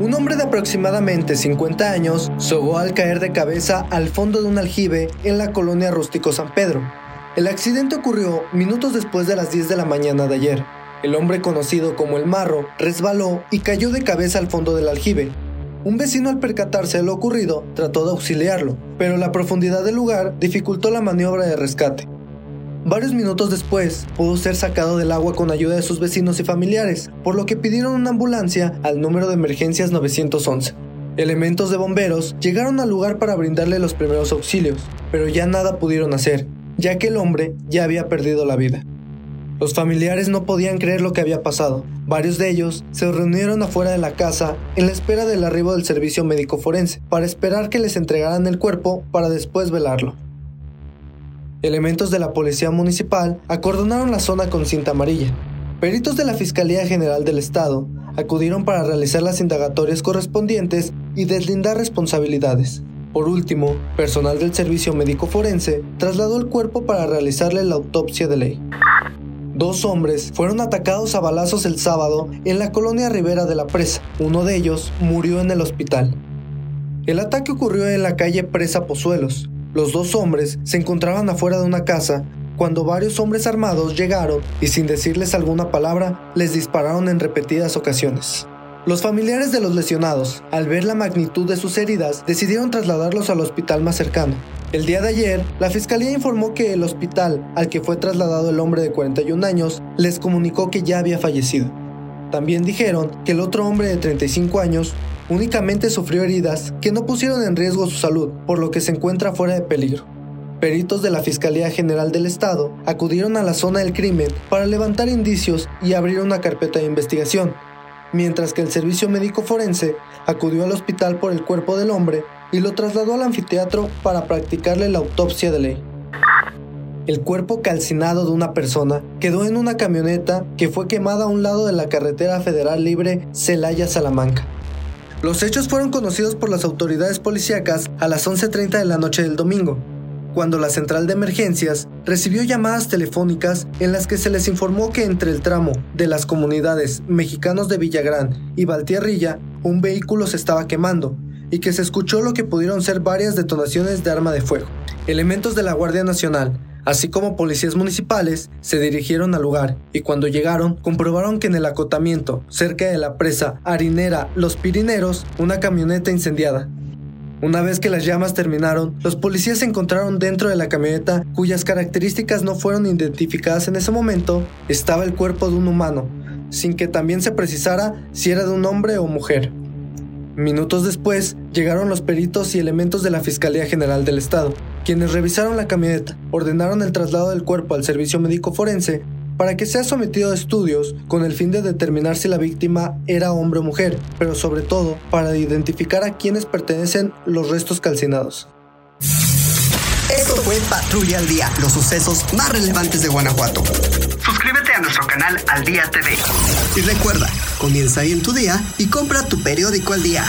Un hombre de aproximadamente 50 años sogó al caer de cabeza al fondo de un aljibe en la colonia Rústico San Pedro. El accidente ocurrió minutos después de las 10 de la mañana de ayer. El hombre conocido como el Marro resbaló y cayó de cabeza al fondo del aljibe. Un vecino al percatarse de lo ocurrido trató de auxiliarlo, pero la profundidad del lugar dificultó la maniobra de rescate. Varios minutos después, pudo ser sacado del agua con ayuda de sus vecinos y familiares, por lo que pidieron una ambulancia al número de emergencias 911. Elementos de bomberos llegaron al lugar para brindarle los primeros auxilios, pero ya nada pudieron hacer, ya que el hombre ya había perdido la vida. Los familiares no podían creer lo que había pasado. Varios de ellos se reunieron afuera de la casa en la espera del arribo del servicio médico forense, para esperar que les entregaran el cuerpo para después velarlo. Elementos de la Policía Municipal acordonaron la zona con cinta amarilla. Peritos de la Fiscalía General del Estado acudieron para realizar las indagatorias correspondientes y deslindar responsabilidades. Por último, personal del Servicio Médico Forense trasladó el cuerpo para realizarle la autopsia de ley. Dos hombres fueron atacados a balazos el sábado en la colonia Rivera de la Presa. Uno de ellos murió en el hospital. El ataque ocurrió en la calle Presa Pozuelos, los dos hombres se encontraban afuera de una casa cuando varios hombres armados llegaron y sin decirles alguna palabra les dispararon en repetidas ocasiones. Los familiares de los lesionados, al ver la magnitud de sus heridas, decidieron trasladarlos al hospital más cercano. El día de ayer, la fiscalía informó que el hospital al que fue trasladado el hombre de 41 años les comunicó que ya había fallecido. También dijeron que el otro hombre de 35 años únicamente sufrió heridas que no pusieron en riesgo su salud, por lo que se encuentra fuera de peligro. Peritos de la Fiscalía General del Estado acudieron a la zona del crimen para levantar indicios y abrir una carpeta de investigación, mientras que el Servicio Médico Forense acudió al hospital por el cuerpo del hombre y lo trasladó al anfiteatro para practicarle la autopsia de ley. El cuerpo calcinado de una persona quedó en una camioneta que fue quemada a un lado de la carretera federal libre Celaya-Salamanca. Los hechos fueron conocidos por las autoridades policíacas a las 11.30 de la noche del domingo, cuando la central de emergencias recibió llamadas telefónicas en las que se les informó que entre el tramo de las comunidades mexicanos de Villagrán y Valtierrilla un vehículo se estaba quemando y que se escuchó lo que pudieron ser varias detonaciones de arma de fuego. Elementos de la Guardia Nacional así como policías municipales, se dirigieron al lugar y cuando llegaron comprobaron que en el acotamiento, cerca de la presa harinera Los Pirineros, una camioneta incendiada. Una vez que las llamas terminaron, los policías encontraron dentro de la camioneta, cuyas características no fueron identificadas en ese momento, estaba el cuerpo de un humano, sin que también se precisara si era de un hombre o mujer. Minutos después, llegaron los peritos y elementos de la Fiscalía General del Estado, quienes revisaron la camioneta, ordenaron el traslado del cuerpo al servicio médico forense para que sea sometido a estudios con el fin de determinar si la víctima era hombre o mujer, pero sobre todo para identificar a quienes pertenecen los restos calcinados. Esto fue Patrulla al Día, los sucesos más relevantes de Guanajuato. Suscríbete a nuestro canal Al Día TV. Y recuerda, comienza ahí en tu día y compra tu periódico al día.